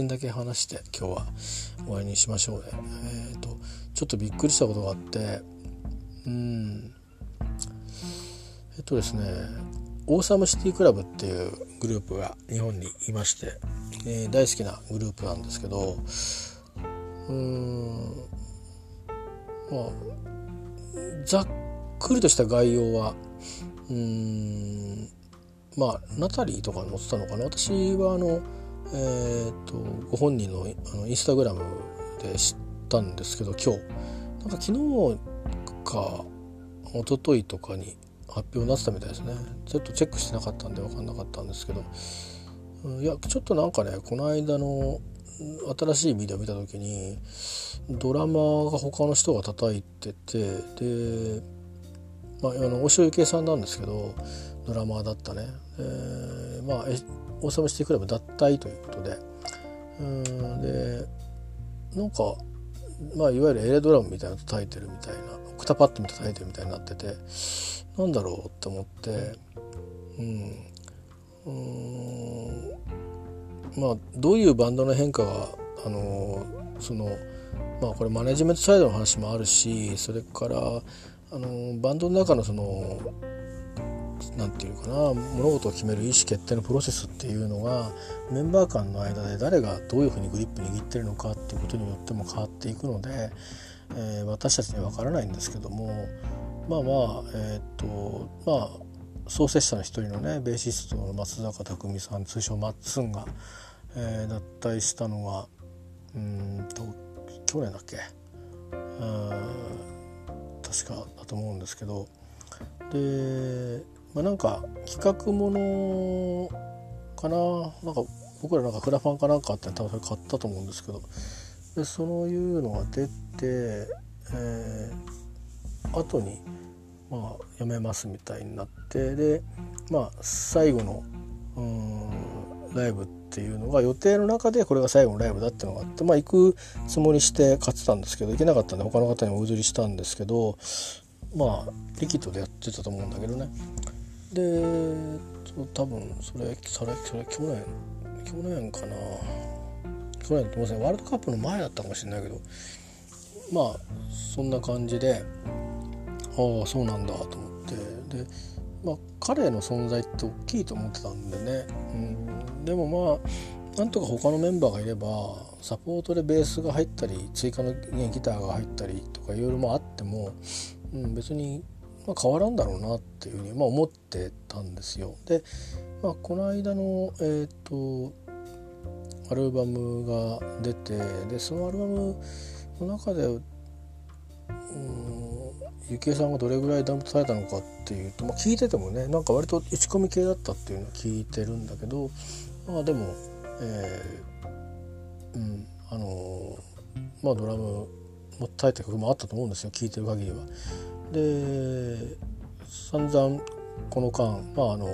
信だけ話して今日は終わりにしましょうね。えっ、ー、とちょっとびっくりしたことがあってうん。えっとですねオーサムシティクラブっていうグループが日本にいまして、えー、大好きなグループなんですけどうんまあざっくりとした概要はうんまあナタリーとかに載ってたのかな。私はあのえーと、ご本人のあのインスタグラムで知ったんですけど今日。なんか昨日か一昨日とかに発表になってたみたいですね。ちょっとチェックしてなかったんで分かんなかったんですけど、いやちょっとなんかねこの間の新しいビデオ見た時にドラマが他の人が叩いててで、まあ、あの大塩幸恵さんなんですけどドラマだったね、えー、まあオーサムシティクラブ脱退ということで。うんでなんかまあいわゆるエレドラムみたいなの叩いてるみたいなオクタパッドみたいな叩いてるみたいになっててなんだろうって思ってうんうんまあどういうバンドの変化があのそのまあこれマネジメントサイドの話もあるしそれからあのバンドの中のその何て言うかな物事を決める意思決定のプロセスっていうのがメンバー間の間で誰がどういうふうにグリップ握ってるのかっていうことによっても変わっていくので、えー、私たちには分からないんですけどもまあまあえっ、とまあ創設者の一人のねベーシストの松坂匠さん通称マッツンが、えー、脱退したのがうんと去年だっけ？確かだと思うんですけど。でまあ、なんか企画ものかななんか僕らなんかクラファンかなんかあって多分それ買ったと思うんですけどでそういうのが出て、えー、後にまあやめますみたいになってでまあ最後のうんライブっていうのが予定の中でこれが最後のライブだっていうのがあってまあ行くつもりして買ってたんですけど行けなかったんで他の方にお譲りしたんですけどまあリキッドでやってたと思うんだけどね。で多分それそれそれ去年去年かな。去年ってませんワールドカップの前だったかもしれないけどまあそんな感じでああそうなんだと思って。でまあ彼の存在って大きいと思ってたんでね、うん、でもまあなんとか他のメンバーがいればサポートでベースが入ったり追加の、ね、ギターが入ったりとかいろいろあっても、うん、別にまあ、変わらんだろうなっていうふうに、まあ、思ってたんですよ。で、まあ、この間の、えーと、アルバムが出てでそのアルバムの中でゆきえさんがどれぐらいダンプされたのかっていうと、まあ、聞いててもねなんか割と打ち込み系だったっていうのは聞いてるんだけどまあでも、えー、うんあのまあドラムも耐えた曲もあったと思うんですよ聞いてる限りは。で散々この間まああの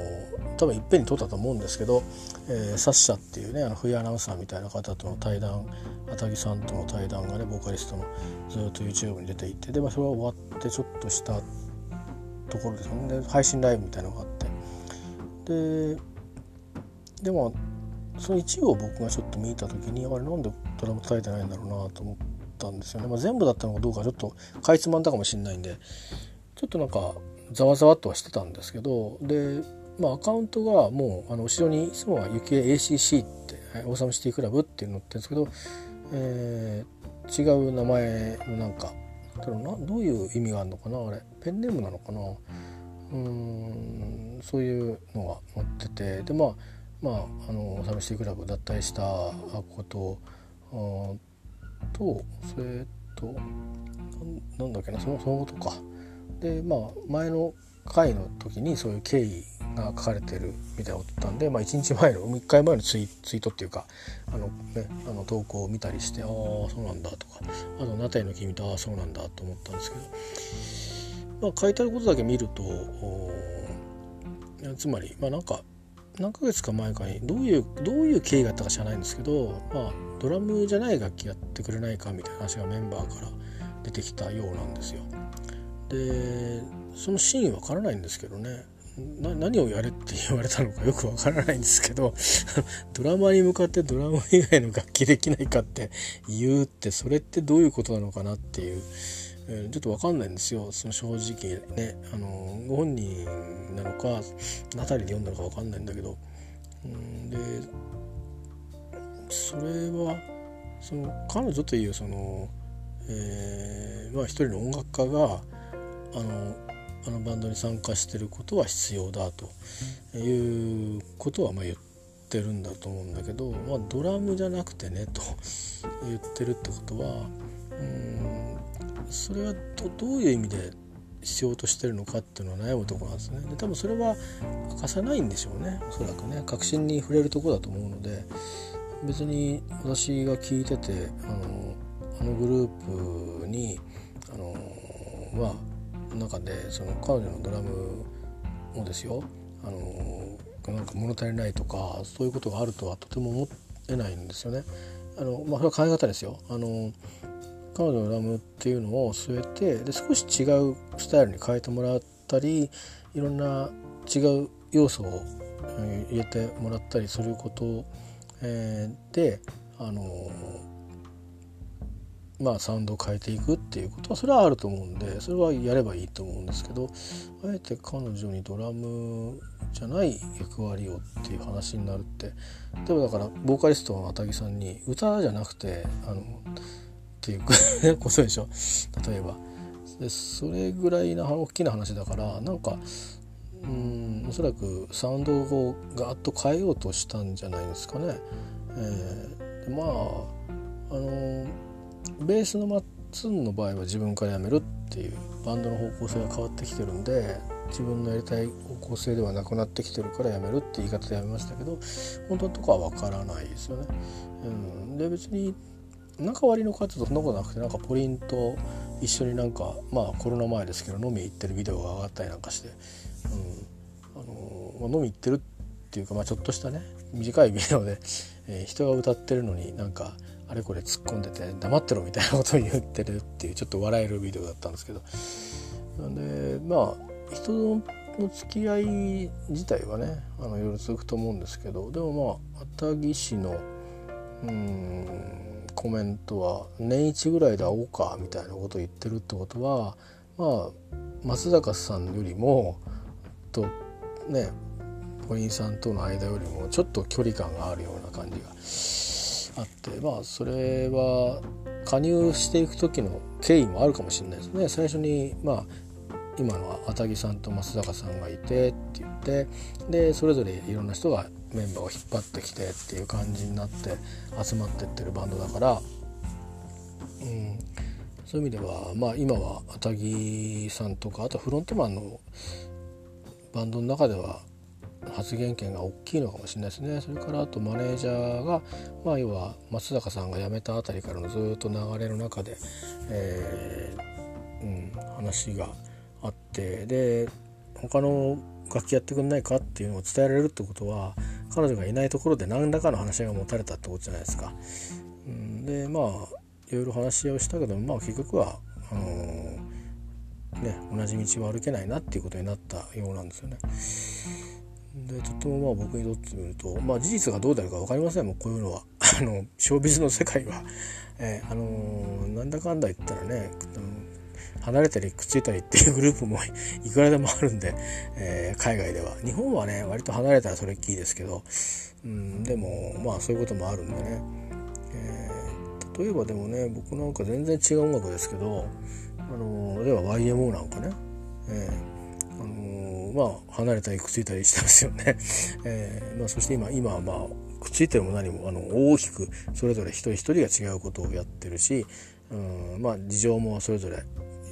多分いっぺんに撮ったと思うんですけど、えー、サッシャっていうねあの冬アナウンサーみたいな方との対談あたぎさんとの対談がねボーカリストのずっと YouTube に出ていてで、まあ、それは終わってちょっとしたところですよね。配信ライブみたいなのがあって。ででもその一部を僕がちょっと見た時にあれなんでドラム叩いてないんだろうなと思ってたんですよね、まあ、全部だったのかどうかちょっとかいつまんだかもしれないんでちょっとなんかざわざわっとはしてたんですけどで、まあ、アカウントがもうあの後ろにいつもは「雪 ACC」って「オーサムシティクラブ」っていうのってんですけど、えー、違う名前のなんかどういう意味があるのかなあれペンネームなのかなうんそういうのが載っててでまあまあのオサムシティクラブ脱退したこととそれとなんだっけなそのそのことか。でまあ前の回の時にそういう経緯が書かれてるみたいなことだったんで、まあ、1日前の1回前のツイツイートっていうかあの、ね、あの投稿を見たりしてああそうなんだとか。あと「ナタイの君とああそうなんだ」と思ったんですけど、まあ、書いてあることだけ見るとつまりまあなんか何ヶ月か前かにどういうどういう経緯があったか知らないんですけど、まあ、ドラムじゃない楽器やってくれないかみたいな話がメンバーから出てきたようなんですよ。でその真意わからないんですけどね何をやれって言われたのかよくわからないんですけど ドラマに向かってドラマ以外の楽器できないかって言うってそれってどういうことなのかなっていう、えー、ちょっとわかんないんですよ。その正直ねあのご本人なのかナタリで読んだのかわかんないんだけど。うんでそれはその彼女というその、えー、まあ一人の音楽家があのあのバンドに参加してることは必要だと。いうことはまあ言ってるんだと思うんだけど、まあ、ドラムじゃなくてねと言ってるってことはうんそれはどういう意味で必要としてるのかっていうのは悩むとこなんですね。で多分それは明かさないんでしょうね。おそらくね。確信に触れるとこだと思うので。別に私が聞いててあのあのグループにあのまあ中でその彼女のドラムもですよ。あのなんか物足りないとかそういうことがあるとはとても思えないんですよね。あのまあ、それは考え方ですよ。あの彼女のラムっていうのを据えてで少し違うスタイルに変えてもらったりいろんな違う要素を、入れてもらったりすること、であのまあ、サウンドを変えていくっていうことはそれはあると思うんでそれはやればいいと思うんですけどあえて彼女にドラムじゃない役割をっていう話になるって。例えばだからボーカリストの高木さんに歌じゃなくてあのっていう ことでしょ例えばでそれぐらいな大きな話だからなんかうんおそらくサウンドをガーッと変えようとしたんじゃないですかね。えー、まああのベースのマッツンの場合は自分から辞めるっていうバンドの方向性が変わってきてるんで自分のやりたい方向性ではなくなってきてるから辞めるって言い方で辞めましたけど本当のとこは分からないですよね。うん、で別に仲悪いのかっていうとそんなことなくてなんかポリンと一緒になんかまあコロナ前ですけど飲み行ってるビデオが上がったりなんかして、うんあのまあ、飲み行ってるっていうか、まあ、ちょっとしたね短いビデオで、えー、人が歌ってるのになんかあれこれ突っ込んでて黙ってろみたいなことを言ってるっていうちょっと笑えるビデオだったんですけど。なんでまあ人の付き合い自体はねあの夜続くと思うんですけどでもまあ熱木氏のうんコメントは年一ぐらいで会おうかみたいなことを言ってるってことはまあ松坂さんよりもとねポリンさんとの間よりもちょっと距離感があるような感じがあってまあそれは加入していく時の経緯もあるかもしれないですね。最初にまあ今の熱木さんと松坂さんがいてって言ってでそれぞれいろんな人がメンバーを引っ張ってきてっていう感じになって集まってってるバンドだから、うん、そういう意味ではまあ今は熱木さんとかあとフロントマンのバンドの中では発言権が大きいのかもしれないですね。それからあとマネージャーが、まあ、要は松坂さんが辞めたあたりからのずっと流れの中で、えー、うん、話があってで他の楽器やってくんないかっていうのを伝えられるってことは彼女がいないところで何らかの話が持たれたってことじゃないですか。でまあいろいろ話をしたけどまあ結局はあのー、ね同じ道は歩けないなっていうことになったようなんですよね。でとてもまあ僕にとってみるとまあ事実がどうであるか分かりませんもんこういうのはあのショービズの世界は、えー、あのー、なんだかんだ言ったらね離れたりくっついたりっていうグループも いくらでもあるんで、えー、海外では。日本はね割と離れたらそれっきりですけど、うん、でもまあそういうこともあるんでね、えー、例えばでもね僕なんか全然違う音楽ですけどあの例えば YMO なんかね、えーまあ離れたりくっついたりしてますよね。えーまあ、そして今今はまあくっついても何もあの大きくそれぞれ一人一人が違うことをやってるし、うんまあ、事情もそれぞれ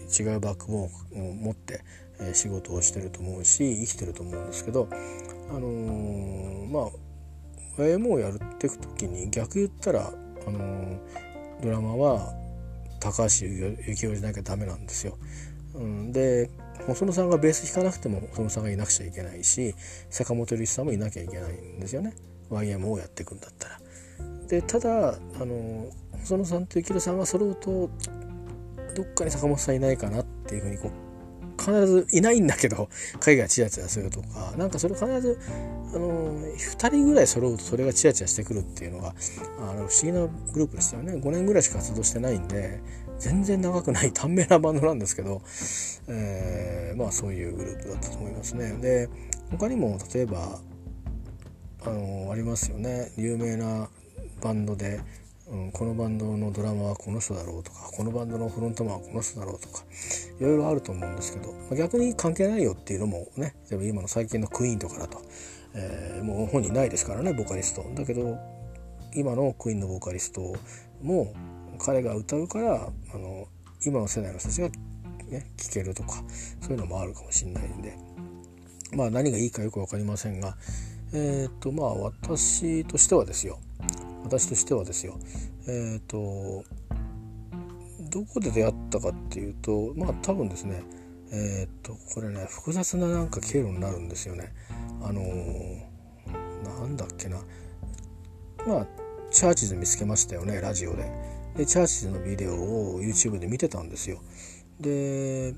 違うバックボーンを持って、え、仕事をしてると思うし生きてると思うんですけど、あのー、まあ YMO をやるっていく時に逆言ったら、あのー、ドラマは高橋幸雄じゃなきゃダメなんですよ。うん、で細野さんがベース弾かなくても細野さんがいなくちゃいけないし坂本龍一さんもいなきゃいけないんですよね YM をやっていくんだったら。でただあの細野さんと幸宏さんが揃うとどっかに坂本さんいないかなっていうふうにこう必ずいないんだけど 影がチラチラするとかなんかそれ必ずあの2人ぐらい揃うとそれがチラチラしてくるっていうのがあの不思議なグループでしたよね5年ぐらいしか活動してないんで全然長くない 短命なバンドなんですけど、えー、まあそういうグループだったと思いますね。で他にも例えばあのありますよね有名なバンドで、ん、このバンドのドラマはこの人だろうとかこのバンドのフロントマンはこの人だろうとかいろいろあると思うんですけど、まあ、逆に関係ないよっていうのもね例えば今の最近のクイーンとかだと、えー、もう本人ないですからねボーカリスト。だけど今のクイーンのボーカリストも彼が歌うからあの今の世代の人たちが、ね、聴けるとかそういうのもあるかもしれないんでまあ何がいいかよく分かりませんがえっ、とまあ私としてはですよ。私としてはですよ。えっ、ー、とどこで出会ったかっていうとまあ多分ですねえっ、ー、とこれね複雑ななんか経路になるんですよね。あのなんだっけな。まあチャーチズ見つけましたよねラジオで。でチャーチズのビデオを YouTube で見てたんですよ。で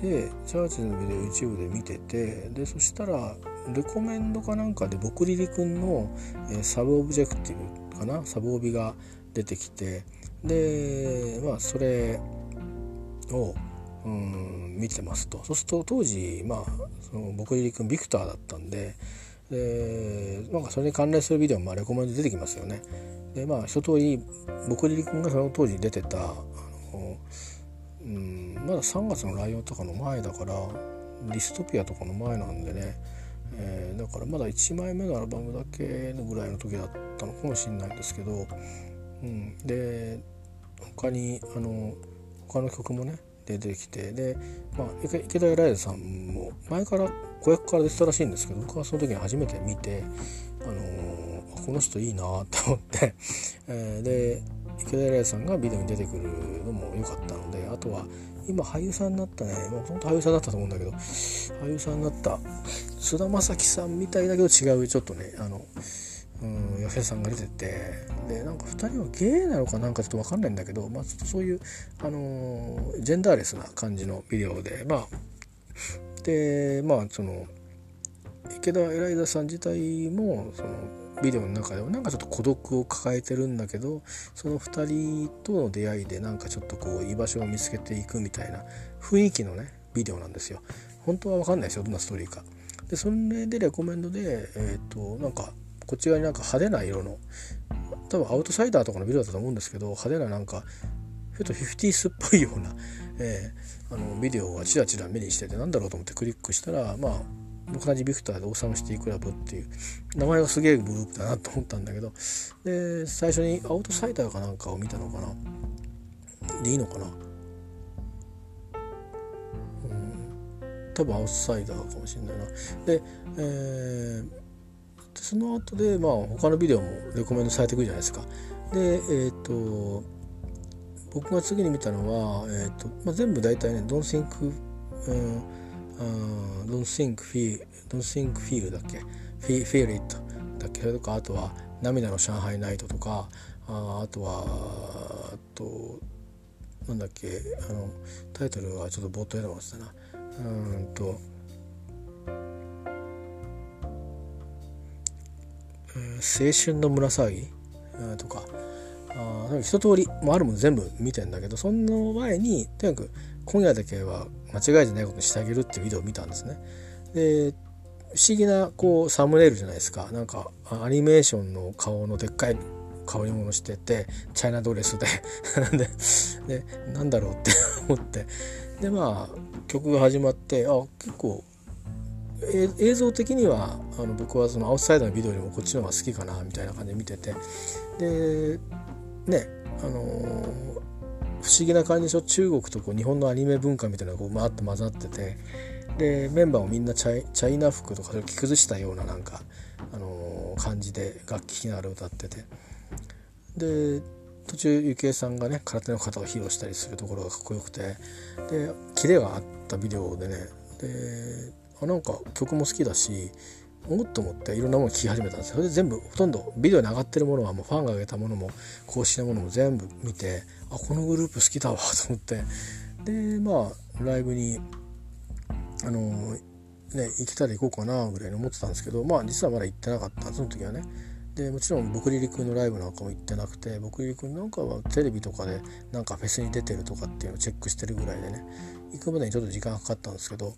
でチャーチズのビデオ YouTube で見ててでそしたらレコメンドかなんかでボクリリ君の、え、サブオブジェクティブかな？サブオビが出てきてでまあそれをうん見てますと。そうすると当時まあそのボクリリ君ビクターだったんででなんかそれに関連するビデオもレコメンド出てきますよね。でまあ一通り僕リリ君がその当時出てたあの、うん、まだ3月のライオンとかの前だからディストピアとかの前なんでね、えー、だからまだ1枚目のアルバムだけのぐらいの時だったのかもしれないんですけど、うん、で他にあの他の曲もね出てきてで、まあ、池田エライザさんも前から子役から出てたらしいんですけど僕はその時に初めて見て、あのー、この人いいなって思って、え、で池田エライザさんがビデオに出てくるのも良かったのであとは今俳優さんになったね。もう本当俳優さんだったと思うんだけど。俳優さんになった。菅田将暉さんみたいだけど違うちょっとね。あのうん、さんが出てて。でなんか2人はゲイなのかなんかちょっと分かんないんだけど、まあ、ちょっとそういう、あのー、ジェンダーレスな感じのビデオで。まあでまあその池田エライザさん自体もそのビデオの中ではなんかちょっと孤独を抱えてるんだけどその2人との出会いでなんかちょっとこう居場所を見つけていくみたいな雰囲気のねビデオなんですよ。本当は分かんないですよどんなストーリーか。でそれでレコメンドでえっ、ー、となんかこっち側になんか派手な色の多分アウトサイダーとかのビデオだと思うんですけど派手ななんかちょっとフィフティースっぽいような、えー、あのビデオがチラチラ目にしててなんだろうと思ってクリックしたらまあ同じビクターでオーサムシティクラブっていう名前がすげえグループだなと思ったんだけどで最初にアウトサイダーかなんかを見たのかな？でいいのかな？うん。多分アウトサイダーかもしれないな。で、えー、その後でまあ他のビデオもレコメンドされてくるじゃないですか。でえっ、ー、と僕が次に見たのは、えーとまあ、全部大体ね「Don't Think、うん「Don't Think Feel」「Don't Think Feel」だっけ「Feel, Feel It」だっけ？それとかあとは「涙の上海ナイト」とかああとはあとなんだっけ？あのタイトルはちょっと冒頭でもったな。うんと「青春の胸騒ぎ」とか。あ一通りもあるもの全部見てんだけどその前にとにかく今夜だけは間違いじゃないことにしてあげるっていうビデオを見たんですね。で不思議なこうサムネイルじゃないですか。なんかアニメーションの顔のでっかい被り物しててチャイナドレスで。ででなんだろうって思って。でまあ曲が始まってあ結構映像的にはあの僕はそのアウトサイダーのビデオよりもこっちの方が好きかなみたいな感じで見てて。でねあのー、不思議な感じでしょ？中国とこう日本のアニメ文化みたいなのがこうまーっと混ざってて。でメンバーもみんなチャイナ服とかそれを着崩したようななんか、あのー、感じで楽器弾きながら歌ってて。で途中ゆきえさんがね空手の型を披露したりするところがかっこよくて。でキレがあったビデオでね。であなんか曲も好きだしおっと思っていろんなもの聞き始めたんですそれで全部ほとんどビデオに上がってるものはもうファンが上げたものも公式なものも全部見てあこのグループ好きだわと思って。でまあライブにあのね行けたら行こうかなぐらいに思ってたんですけどまあ実はまだ行ってなかったその時はね。でもちろん僕リリ君のライブなんかも行ってなくて僕リリ君なんかはテレビとかでなんかフェスに出てるとかっていうのをチェックしてるぐらいでね行くまでにちょっと時間かかったんですけど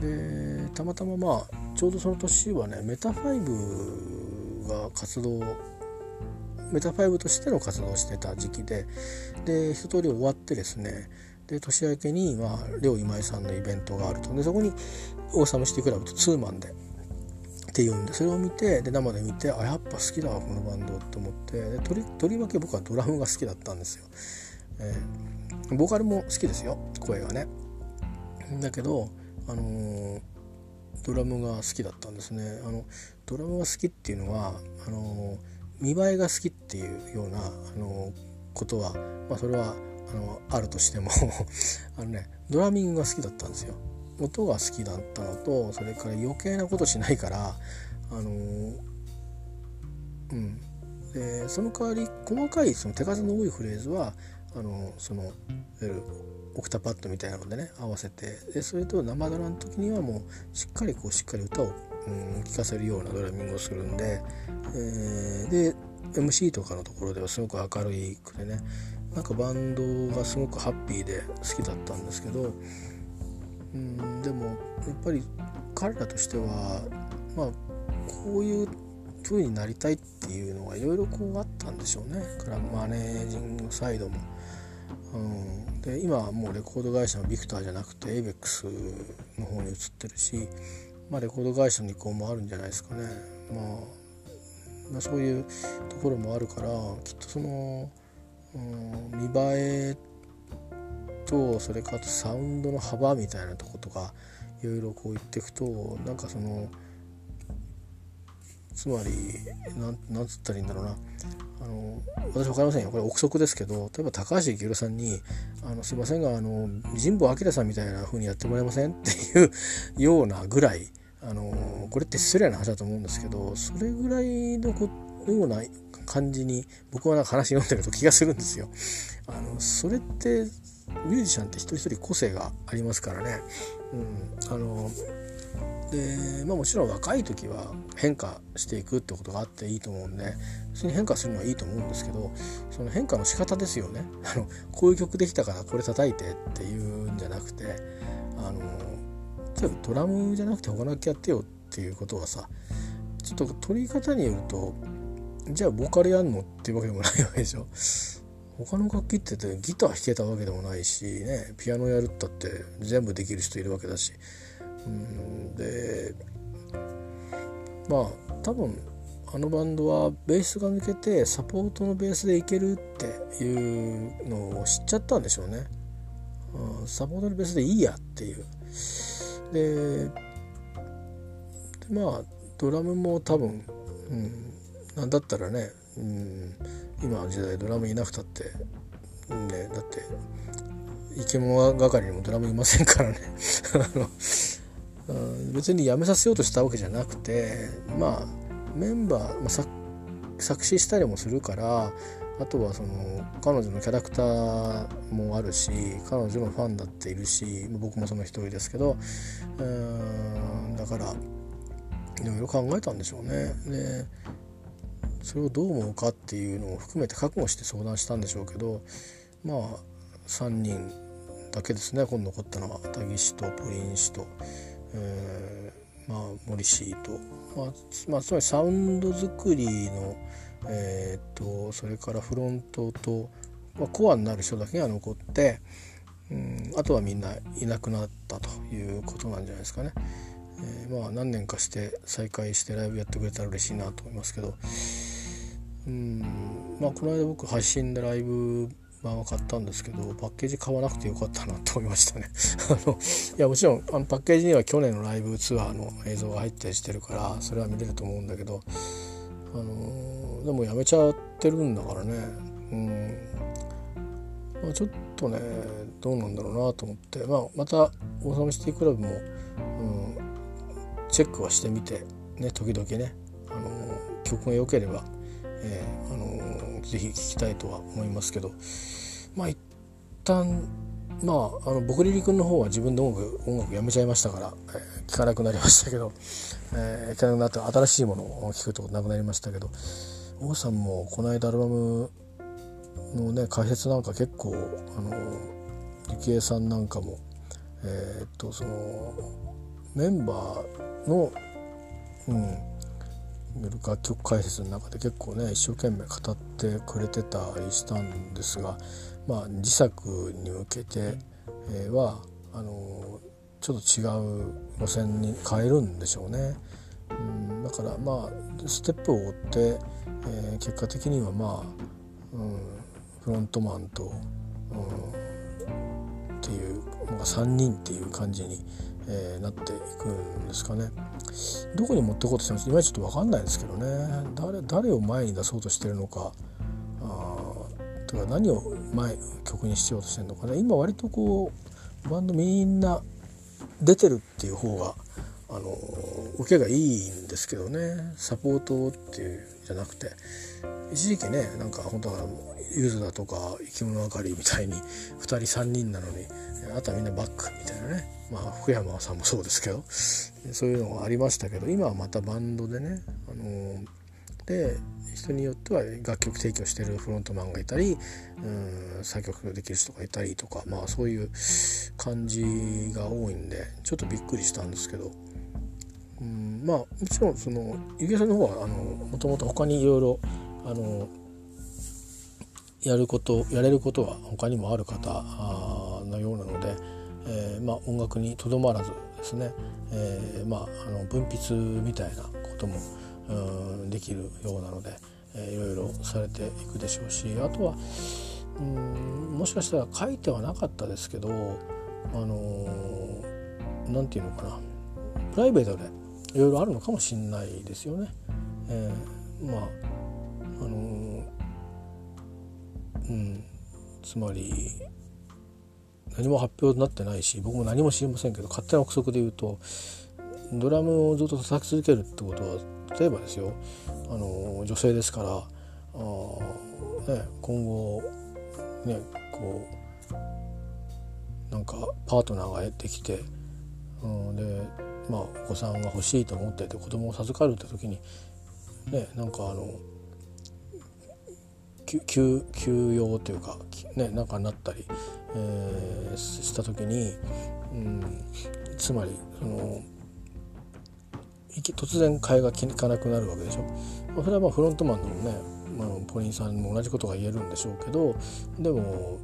でたまたままあちょうどその年はねメタファイブが活動メタファイブとしての活動をしてた時期でで一通り終わってですねで年明けに、まあ、両今井さんのイベントがあると。でそこにオーサムシティクラブとツーマンでっていうんでそれを見てで生で見てあやっぱ好きだわこのバンドって思ってでとりとりわけ僕はドラムが好きだったんですよ、えー、ボーカルも好きですよ声がね。だけどあのー、ドラムが好きだったんですね。あのドラムが好きっていうのはあのー見栄えが好きっていうようなあのことは、まあ、それはあのあるとしても あのねドラミングが好きだったんですよ。音が好きだったのとそれから余計なことしないからあのうん。でその代わり細かいその手数の多いフレーズはあのそのいわゆるオクタパッドみたいなのでね合わせてでそれと生ドラの時にはもうしっかりこうしっかり歌をうん、聞かせるようなドラミングをするんで、えー、で MC とかのところではすごく明るいくてねなんかバンドがすごくハッピーで好きだったんですけど、うん、でもやっぱり彼らとしてはまあこういう風になりたいっていうのがいろいろこうあったんでしょうねからマネージングサイドも。うん、で今はもうレコード会社のビクターじゃなくて ABEX の方に移ってるしまあ、レコード会社の意向もあるんじゃないですかね。まあ、まあ、そういうところもあるからきっとその、うん、見栄えとそれからサウンドの幅みたいなとことかいろいろこう言っていくとなんかそのつまりなんなんつったらいいんだろうなあの私分かりませんよこれ憶測ですけど例えば高橋幸宏さんに「あのすいませんがあの神保明さんみたいな風にやってもらえません?」っていうようなぐらいあのこれって失礼な話だと思うんですけどそれぐらいのこような感じに僕はなんか話読んでると気がするんですよ。あのそれってミュージシャンって一人一人個性がありますからね。うん、あのでまあもちろん若い時は変化していくってことがあっていいと思うんで普通に変化するのはいいと思うんですけどその変化の仕方ですよね。あのこういう曲できたからこれ叩いてっていうんじゃなくてあのじゃあドラムじゃなくて他の楽器やってよっていうことはさちょっと取り方によるとじゃあボーカルやんのっていうわけでもないわけでしょ他の楽器ってギター弾けたわけでもないしねピアノやるったって全部できる人いるわけだしうんでまあ多分あのバンドはベースが抜けてサポートのベースでいけるっていうのを知っちゃったんでしょうね。うん、サポートのベースでいいやっていう。でまあドラムも多分、うん、なんだったらね、うん、今の時代ドラムいなくたって、ね、だって生き物係にもドラムいませんからね 別にやめさせようとしたわけじゃなくてまあメンバー、まあ、作作詞したりもするからあとはその彼女のキャラクターもあるし彼女のファンだっているし僕もその一人ですけどうーんだからいろいろ考えたんでしょうね。でそれをどう思うかっていうのを含めて覚悟して相談したんでしょうけどまあ3人だけですね今度残ったのはタギ氏とプリン氏と、えー、まあ、森氏と、まあ、つまりサウンド作りのえーと、それからフロントと、まあ、コアになる人だけが残って、うん、あとはみんないなくなったということなんじゃないですかね。えー、まあ何年かして再開してライブやってくれたら嬉しいなと思いますけど、うん。まあ、この間僕配信でライブ版を買ったんですけどパッケージ買わなくてよかったなと思いましたね。あのいやもちろんあのパッケージには去年のライブツアーの映像が入ったりしてるからそれは見れると思うんだけどあのでもやめちゃってるんだからね。うん。まあ、ちょっとねどうなんだろうなと思って、まあ、またオーサムシティクラブも、うん、チェックはしてみてね時々ね、あの曲が良ければ、えー、あのぜひ聴きたいとは思いますけど。まあ一旦まああの僕リリ君の方は自分で音楽音楽やめちゃいましたから、えー、聴かなくなりましたけど、えー、聴かなくなって新しいものを聴くとなくなりましたけど王さんもこの間アルバムのね解説なんか結構あの幸恵さんなんかもえー、っとそのメンバーのうん楽曲解説の中で結構ね一生懸命語ってくれてたりしたんですが、まあ、自作に向けて、え、はあのちょっと違う路線に変えるんでしょうね。うん、だからまあステップを追って、えー、結果的にはまあ、うん、フロントマンと、うん、っていう、まあ、3人っていう感じに、えー、なっていくんですかね。どこに持っていこうとしてます？いまいちょっと分かんないですけどね。誰誰を前に出そうとしてるのか。とか何を前曲にしようとしてるのかね。今割とこうバンドみんな出てるっていう方があの受けがいいんですけどね。サポートっていう。じゃなくて一時期ねなんか本当はゆずだとか生き物係みたいに2人3人なのにあとはみんなバックみたいなねまあ福山さんもそうですけどそういうのがありましたけど今はまたバンドでね、あので人によっては楽曲提供してるフロントマンがいたりうん作曲できる人がいたりとかまあそういう感じが多いんでちょっとびっくりしたんですけど。うんまあもちろんそのゆげさんの方はあのもともと他にいろいろあのやることやれることは他にもある方のようなので、えー、まあ、音楽にとどまらずですね、えー、まあ、あの分泌みたいなこともうんできるようなので、えー、いろいろされていくでしょうしあとはうんもしかしたら書いてはなかったですけどあの何て言うのかなプライベートでいろいろあるのかもしんないですよね。えー、まああのうんつまり何も発表になってないし僕も何も知りませんけど勝手な憶測で言うとドラムをずっと叩き続けるってことは例えばですよあの女性ですからあ、ね、今後ねこうなんかパートナーがやってきて、うん、でまあお子さんが欲しいと思ってて子供を授かるって時にねなんかあの休休養というかねなんかなったり、えー、した時に、うん、つまりその突然替えが利かなくなるわけでしょ。それはまあフロントマンのね、まあ、ポリンさんも同じことが言えるんでしょうけどでも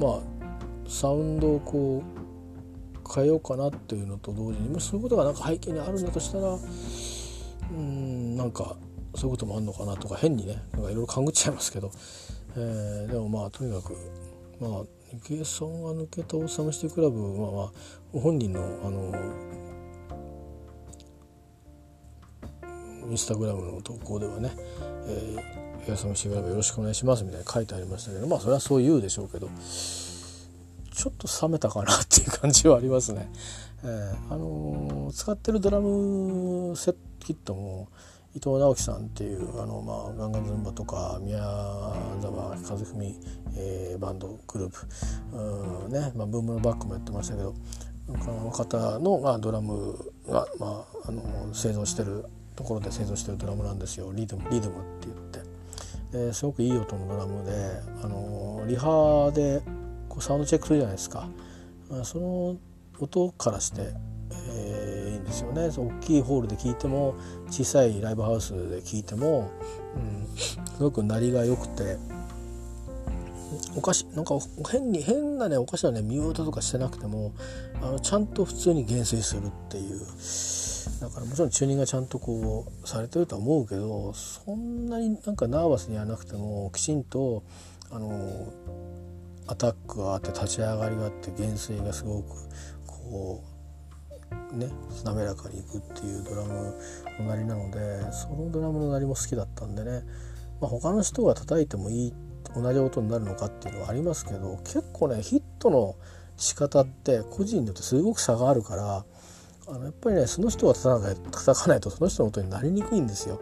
まあサウンドをこう変えようかなっていうのと同時にもしそういうことがなんか背景にあるんだとしたらうんなんかそういうこともあるのかなとか変にねなんかいろいろ勘ぐっちゃいますけど、えー、でもまあとにかくまあ池江さんが抜けたオーサムシティクラブは、まあ、本人のあのインスタグラムの投稿ではね「えー、池江さんシティクラブよろしくお願いします」みたいに書いてありましたけどまあそれはそう言うでしょうけど。ちょっと冷めたかなっていう感じはありますね。えー、あのー、使ってるドラムセットキットも伊藤直樹さんっていうあの、まあ、ガンガンズンバとか宮沢和文、えー、バンドグループうんね、まあ、ブームのバックもやってましたけどこの方の、まあ、ドラムが、まあ、あの製造してるところで製造してるドラムなんですよリドムリドムって言ってですごくいい音のドラムであのリハでこうサウンドチェックするじゃないですか。あその音からしてえー、いいんですよね。大きいホールで聴いても小さいライブハウスで聴いても、うん、すごく鳴りが良くておかしなんか変に変なねおかしなねミュートとかしてなくてもあのちゃんと普通に減衰するっていう。だからもちろんチューニングがちゃんとこうされてるとは思うけどそんなになんかナーバスにやらなくてもきちんとあのアタックがあって立ち上がりがあって減衰がすごくこうね滑らかにいくっていうドラムの鳴りなのでそのドラムの鳴りも好きだったんでね、まあ、他の人が叩いてもいい同じ音になるのかっていうのはありますけど結構ねヒットの仕方って個人によってすごく差があるからあのやっぱりねその人が叩かないとその人の音になりにくいんですよ。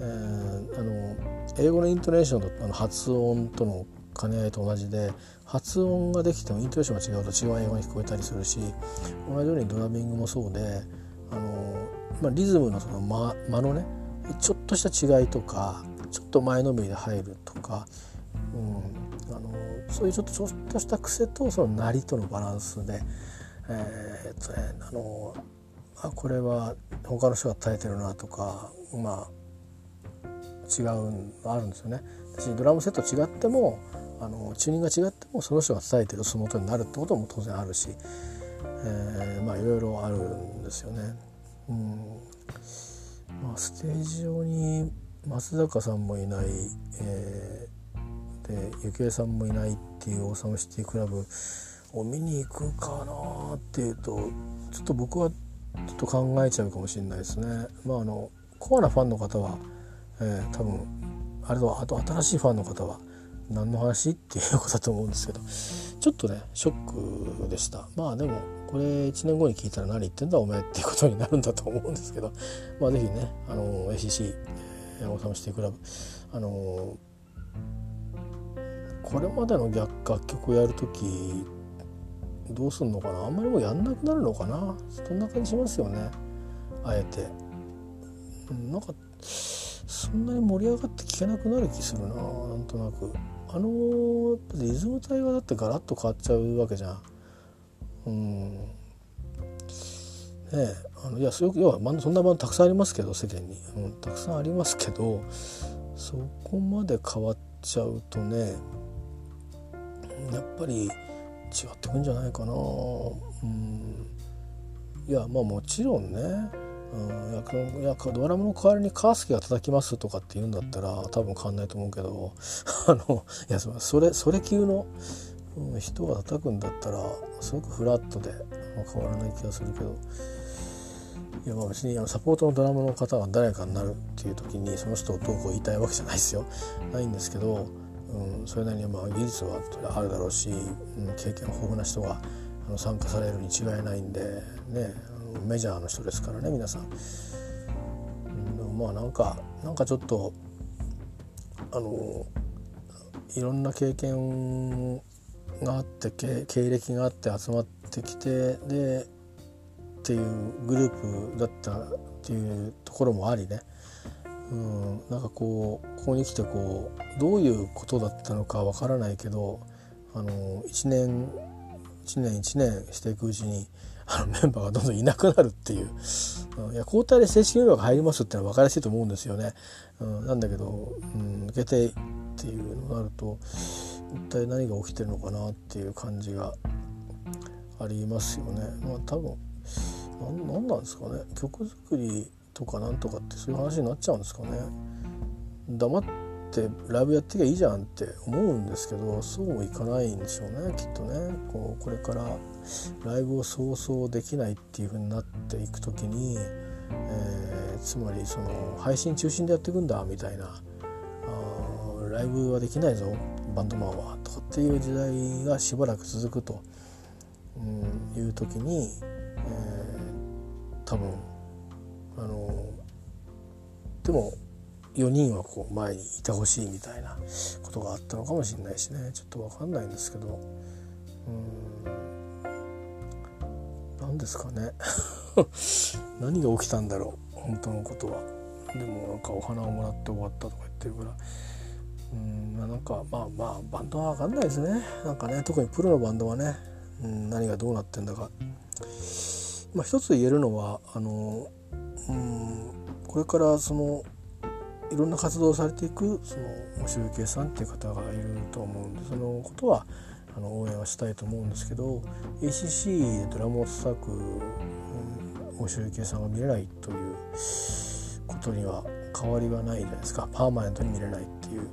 えー、あの英語のイントネーションとあの発音との兼ね合いと同じで発音ができてもイントネーションが違うと違う英語に聞こえたりするし同じようにドラミングもそうであの、まあ、リズムのその間間のねちょっとした違いとかちょっと前のめりで入るとか、うん、あのそういうちょっとちょっとした癖とその鳴りとのバランスで、えー、っとねあのあこれは他の人が耐えてるなとかまあ違うあるんですよね。私ドラムセット違ってもあのチューニングが違ってもその人が伝えてるその音になるってことも当然あるし、えー、まあいろいろあるんですよね。うんまあ、ステージ上に松坂さんもいない、えー、でゆきえさんもいないっていうオーサムシティクラブを見に行くかなっていうとちょっと僕はちょっと考えちゃうかもしれないですね。まあ、あのコアなファンの方は、えー、多分あれとあと新しいファンの方は何の話？っていうことだと思うんですけどちょっとねショックでした。まあでもこれ1年後に聞いたら何言ってんだお前っていうことになるんだと思うんですけどまあ是非ねあの ACC オーサムシティクラブあのこれまでの逆楽曲をやる時どうすんのかな？あんまりもうやんなくなるのかな？そんな感じしますよね。あえて。なんかそんなに盛り上がって聴けなくなる気するななんとなく。あのリズム体がだってガラッと変わっちゃうわけじゃん。うん。ねえあのいや要はそんなバンドたくさんありますけど世間に、うん、たくさんありますけどそこまで変わっちゃうとねやっぱり違ってくんじゃないかな。うん。いやまあもちろんねうん、いやドラムの代わりにカースケが叩きますとかって言うんだったら多分変わんないと思うけど あのいやそれそれ級の、うん、人が叩くんだったらすごくフラットで、まあ、変わらない気がするけどいやまあ別にあのサポートのドラムの方が誰かになるっていう時にその人をどうこう言いたいわけじゃないですよ。ないんですけど、うん、それなりにまあ技術はあるだろうし、うん、経験豊富な人があの参加されるに違いないんでねメジャーの人ですからね皆さん。まあなんかなんかちょっとあのいろんな経験があって経歴があって集まってきてでっていうグループだったっていうところもありね、うん、なんかこうここに来てこうどういうことだったのかわからないけどあの1年1年1年していくうちにあのメンバーがどんどんいなくなるっていう、うん、いや交代で正式メンバーが入りますっていうのは分かりやすいと思うんですよね。うん、なんだけど、うん、抜けてっていうのになると一体何が起きてるのかなっていう感じがありますよね。まあ多分何なんですかね曲作りとかなんとかってそういう話になっちゃうんですかね。黙っってライブやってきゃいいじゃんって思うんですけどそうもいかないんでしょうねきっとねこうこれからライブを想像できないっていう風になっていく時に、えー、つまりその配信中心でやっていくんだみたいなあライブはできないぞバンドマンはとかっていう時代がしばらく続くと、うん、いう時に、えー、多分あのでも4人はこう前にいてほしいみたいなことがあったのかもしれないしね。ちょっと分かんないんですけどうん。何ですかね 何が起きたんだろう本当のことは。でもなんかお花をもらって終わったとか言ってるからうんなんかまあまあバンドは分かんないですねなんかね特にプロのバンドはね、うん、何がどうなってんだか。まあ、一つ言えるのはあのうんこれからそのいろんな活動をされていくその集計さんっていう方がいると思うんでそのことはあの応援はしたいと思うんですけど ACC でドラムを叩くお集計さんが見れないということには変わりがないじゃないですか。パーマネントに見れないっていう。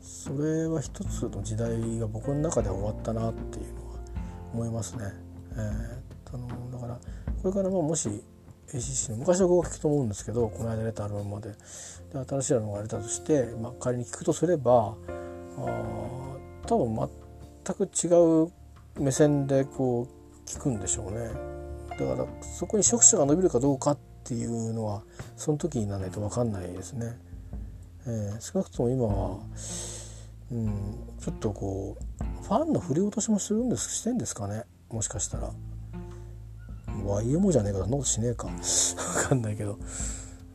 それは一つの時代が僕の中で終わったなっていうのは思いますね。えー、あのだからこれからももし ACC の昔は僕は聞くと思うんですけどこの間出たアルバムまで。で新しいアルバムが出たとして、まあ、仮に聞くとすればあ多分全く違う目線でこう聞くんでしょうね。だからそこに触手が伸びるかどうかっていうのはその時にならないと分かんないですね、えー、少なくとも今はうん、ちょっとこうファンの振り落としもするんですしてんですかね。もしかしたら。YMO じゃねえかそんなことしねえか。分かんないけど。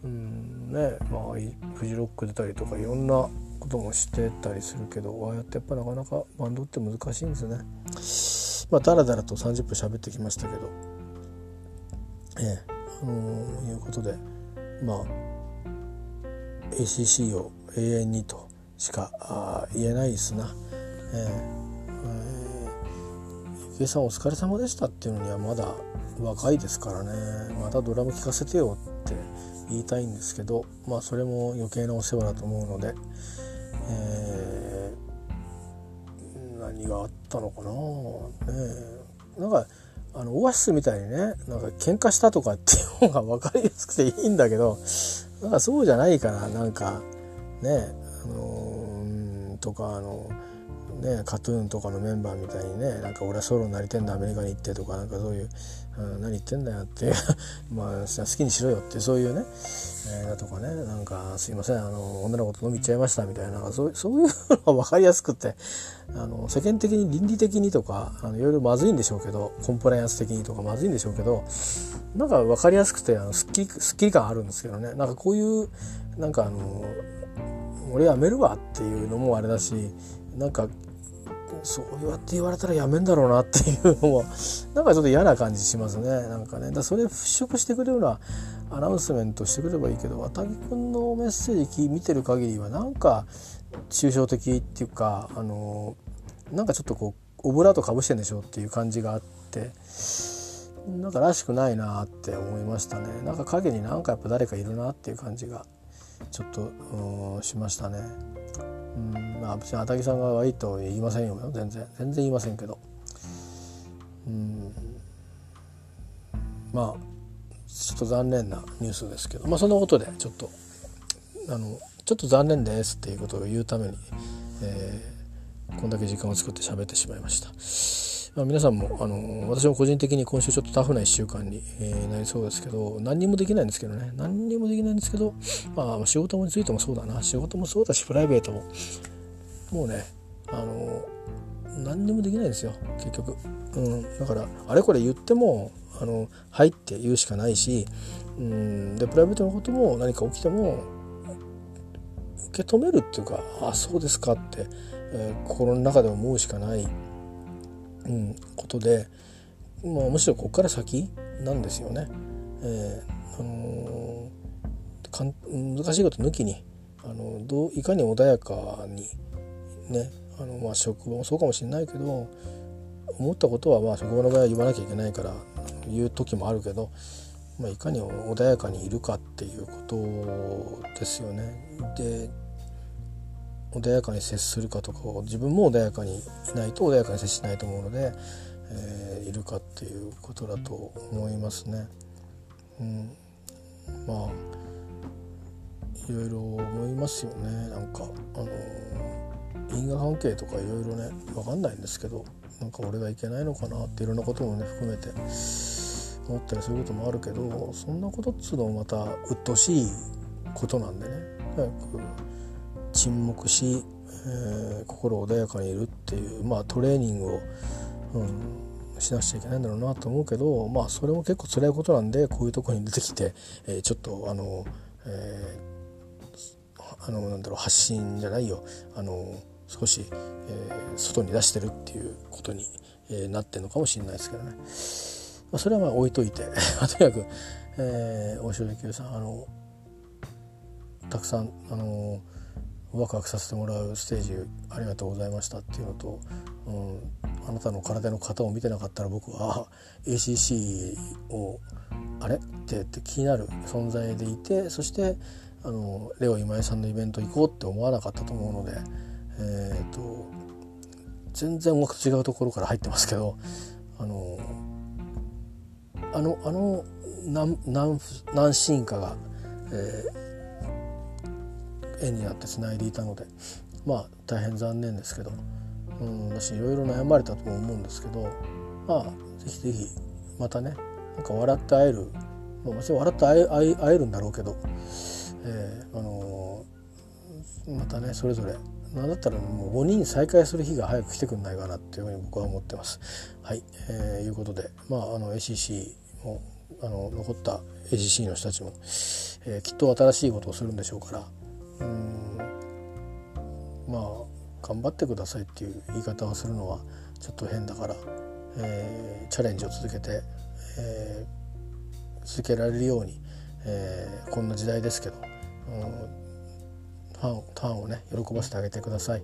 うんねまあフジロック出たりとかいろんなこともしてたりするけどああやってやっぱなかなかバンドって難しいんですね。まあだらだらと30分喋ってきましたけど。ええあのー、いうことでまあ ACC を永遠にとしか言えないですな。えーえー、池さんお疲れ様でしたっていうのにはまだ若いですからね。またドラム聴かせてよって言いたいんですけどまあそれも余計なお世話だと思うので、えー、何があったのかな？ねなんかあのオアシスみたいにねなんか喧嘩したとかっていう方が分かりやすくていいんだけどなんかそうじゃないからなんかねあのー、とかあのねカトゥーンとかのメンバーみたいにねなんか俺はソロになりてんだアメリカに行ってとかなんかそういう、うん、何言ってんだよっていう まあ好きにしろよってそういうね、えー、とかねなんかすいませんあの女の子と飲み行っちゃいましたみたいなそうそういうのが分かりやすくてあの世間的に倫理的にとかあのいろいろまずいんでしょうけどコンプライアンス的にとかまずいんでしょうけどなんか分かりやすくてあのすっきりすっきり感あるんですけどね。なんかこういうなんかあの俺やめるわっていうのもあれだしなんかそうやって言われたらやめんだろうなっていうのもなんかちょっと嫌な感じしますね。なんかね。だそれ払拭してくれるようなアナウンスメントしてくればいいけど渡木君のメッセージ見てる限りはなんか抽象的っていうかあのなんかちょっとこうオブラートかぶしてんでしょっていう感じがあってなんからしくないなって思いましたね。なんか影になんかやっぱ誰かいるなっていう感じがちょっとしましたね。うんまあ別に畑さんが悪いとは言いませんよ。全然。全然言いませんけど。うん。まあちょっと残念なニュースですけど。まあそんなことでちょっとあのちょっと残念ですっていうことを言うために、えー、こんだけ時間を作って喋ってしまいました。まあ、皆さんもあの私も個人的に今週ちょっとタフな1週間に、え、なりそうですけど何にもできないんですけどね。何にもできないんですけど、まあ、仕事についてもそうだな。仕事もそうだしプライベートも。もうねあの何にもできないですよ。結局、うん、だからあれこれ言ってもあの「はい」って言うしかないし、うん、でプライベートのことも何か起きても受け止めるっていうか「あそうですか」って、えー、心の中で思うしかない。うん、ことで、まあ、むしろここから先なんですよね。えー、あのー、難しいこと抜きにあのどういかに穏やかにねあの、まあ、職場もそうかもしれないけど思ったことはまあ職場の場合は言わなきゃいけないから言う時もあるけど、まあ、いかに穏やかにいるかっていうことですよね。で穏やかに接するかとかを自分も穏やかにいないと穏やかに接しないと思うので、えー、いるかっていうことだと思いますね。うん、まあいろいろ思いますよね。なんかあの因果関係とかいろいろね分かんないんですけどなんか俺がいけないのかなっていろんなこともね含めて思ったりすることもあるけどそんなことっつうのもまた鬱陶しいことなんでね。早く沈黙し、えー、心穏やかにいるっていう、まあ、トレーニングを、うん、しなくちゃいけないんだろうなと思うけど、まあ、それも結構辛いことなんでこういうとこに出てきて、えー、ちょっとあの、えー、あのなんだろう発信じゃないよあの少し、えー、外に出してるっていうことに、えー、なってるのかもしれないですけどね。まあ、それはまあ置いといて とにかく、えー、大城幸さんあのたくさんあのワクワクさせてもらうステージありがとうございましたっていうのと、うん、あなたの体の型を見てなかったら僕は ACC をあれ？ってって気になる存在でいてそしてあのレオ今井さんのイベント行こうって思わなかったと思うので、えーと、全然音楽と違うところから入ってますけどあのあのあの何何何シーンかが、えー縁になってつないでいたのでまあ大変残念ですけど、うん、私いろいろ悩まれたとも思うんですけどまあ是非是非またねなんか笑って会える、まあ、もちろん笑って会え会えるんだろうけど、えー、あのまたねそれぞれなんだったらもう5人再開する日が早く来てくんないかなっていうふうに僕は思ってます。はい、えー、いうことでまああの ACC もあの残った ACC の人たちも、えー、きっと新しいことをするんでしょうからうん。まあ頑張ってくださいっていう言い方をするのはちょっと変だから、えー、チャレンジを続けて、えー、続けられるように、えー、こんな時代ですけど、うんファンファンをね喜ばせてあげてください、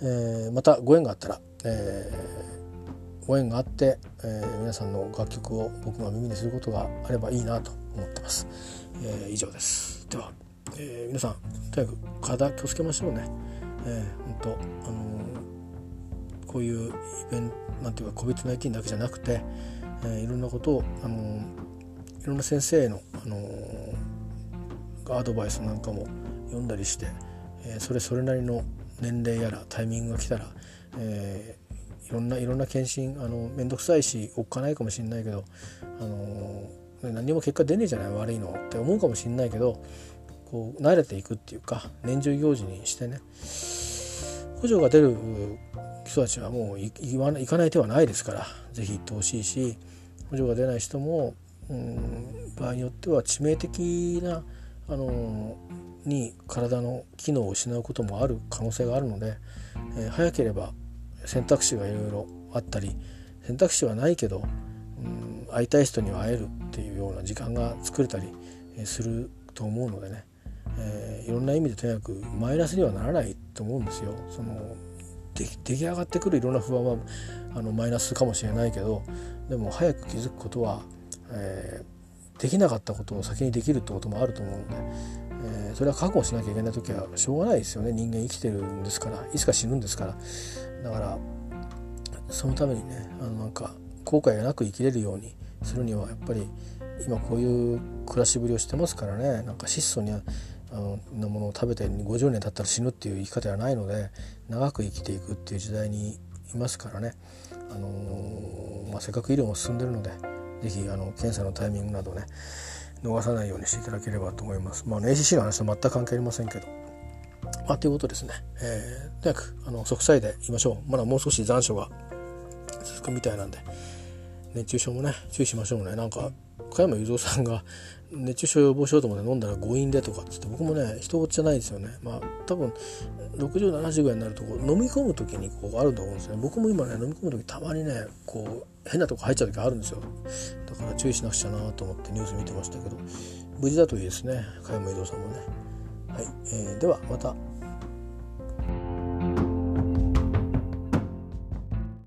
えー、またご縁があったら、えー、ご縁があって、えー、皆さんの楽曲を僕が耳にすることがあればいいなと思ってます、えー、以上です。では、えー、皆さんとにかく体気をつけましょうね、えー、本当あのー、こういうイベントなんていうか COVID-19 だけじゃなくて、えー、いろんなことを、あのー、いろんな先生の、あの、アドバイスなんかも読んだりして、え、それそれなりの年齢やらタイミングが来たら、え、いろんないろんな検診あの面倒くさいしおっかないかもしれないけど、あの、何も結果出ねえじゃない悪いのって思うかもしれないけどこう慣れていくっていうか年中行事にしてね。補助が出る人たちはもう行かない手はないですから是非行ってほしいし補助が出ない人も、うん、場合によっては致命的なあのに体の機能を失うこともある可能性があるので、えー、早ければ選択肢がいろいろあったり選択肢はないけど、うん、会いたい人には会えるっていうような時間が作れたりすると思うのでね、えー、いろんな意味でとにかくマイナスにはならないと思うんですよ。その出来上がってくるいろんな不安はあのマイナスかもしれないけどでも早く気づくことは、えー、できなかったことを先にできるってこともあると思うので、えー、それは覚悟しなきゃいけない時はしょうがないですよね。人間生きてるんですから。いつか死ぬんですから。だからそのためにねあのなんか後悔がなく生きれるようにするにはやっぱり今こういう暮らしぶりをしてますからね。なんか質素にのものを食べて50年経ったら死ぬっていう生き方ではないので長く生きていくっていう時代にいますからね、あのー、まあ、せっかく医療も進んでるので是非検査のタイミングなどね逃さないようにしていただければと思います。まあ、ACC の話と全く関係ありませんけど。まあ、ということですね。えー、とにかく、あの、即歳で言いましょう。まだもう少し残暑が続くみたいなんで、熱中症もね、注意しましょうね。なんか、加山雄三さんが熱中症予防しようと思って飲んだら誤飲でとかっつって僕もね人事じゃないですよね。まあ多分6070ぐらいになるとこ飲み込む時にこうあると思うんですね。僕も今ね飲み込む時たまにねこう変なとこ入っちゃう時あるんですよ。だから注意しなくちゃなと思ってニュース見てましたけど。無事だといいですね。加山移動さんもね。はい、えー、ではまた。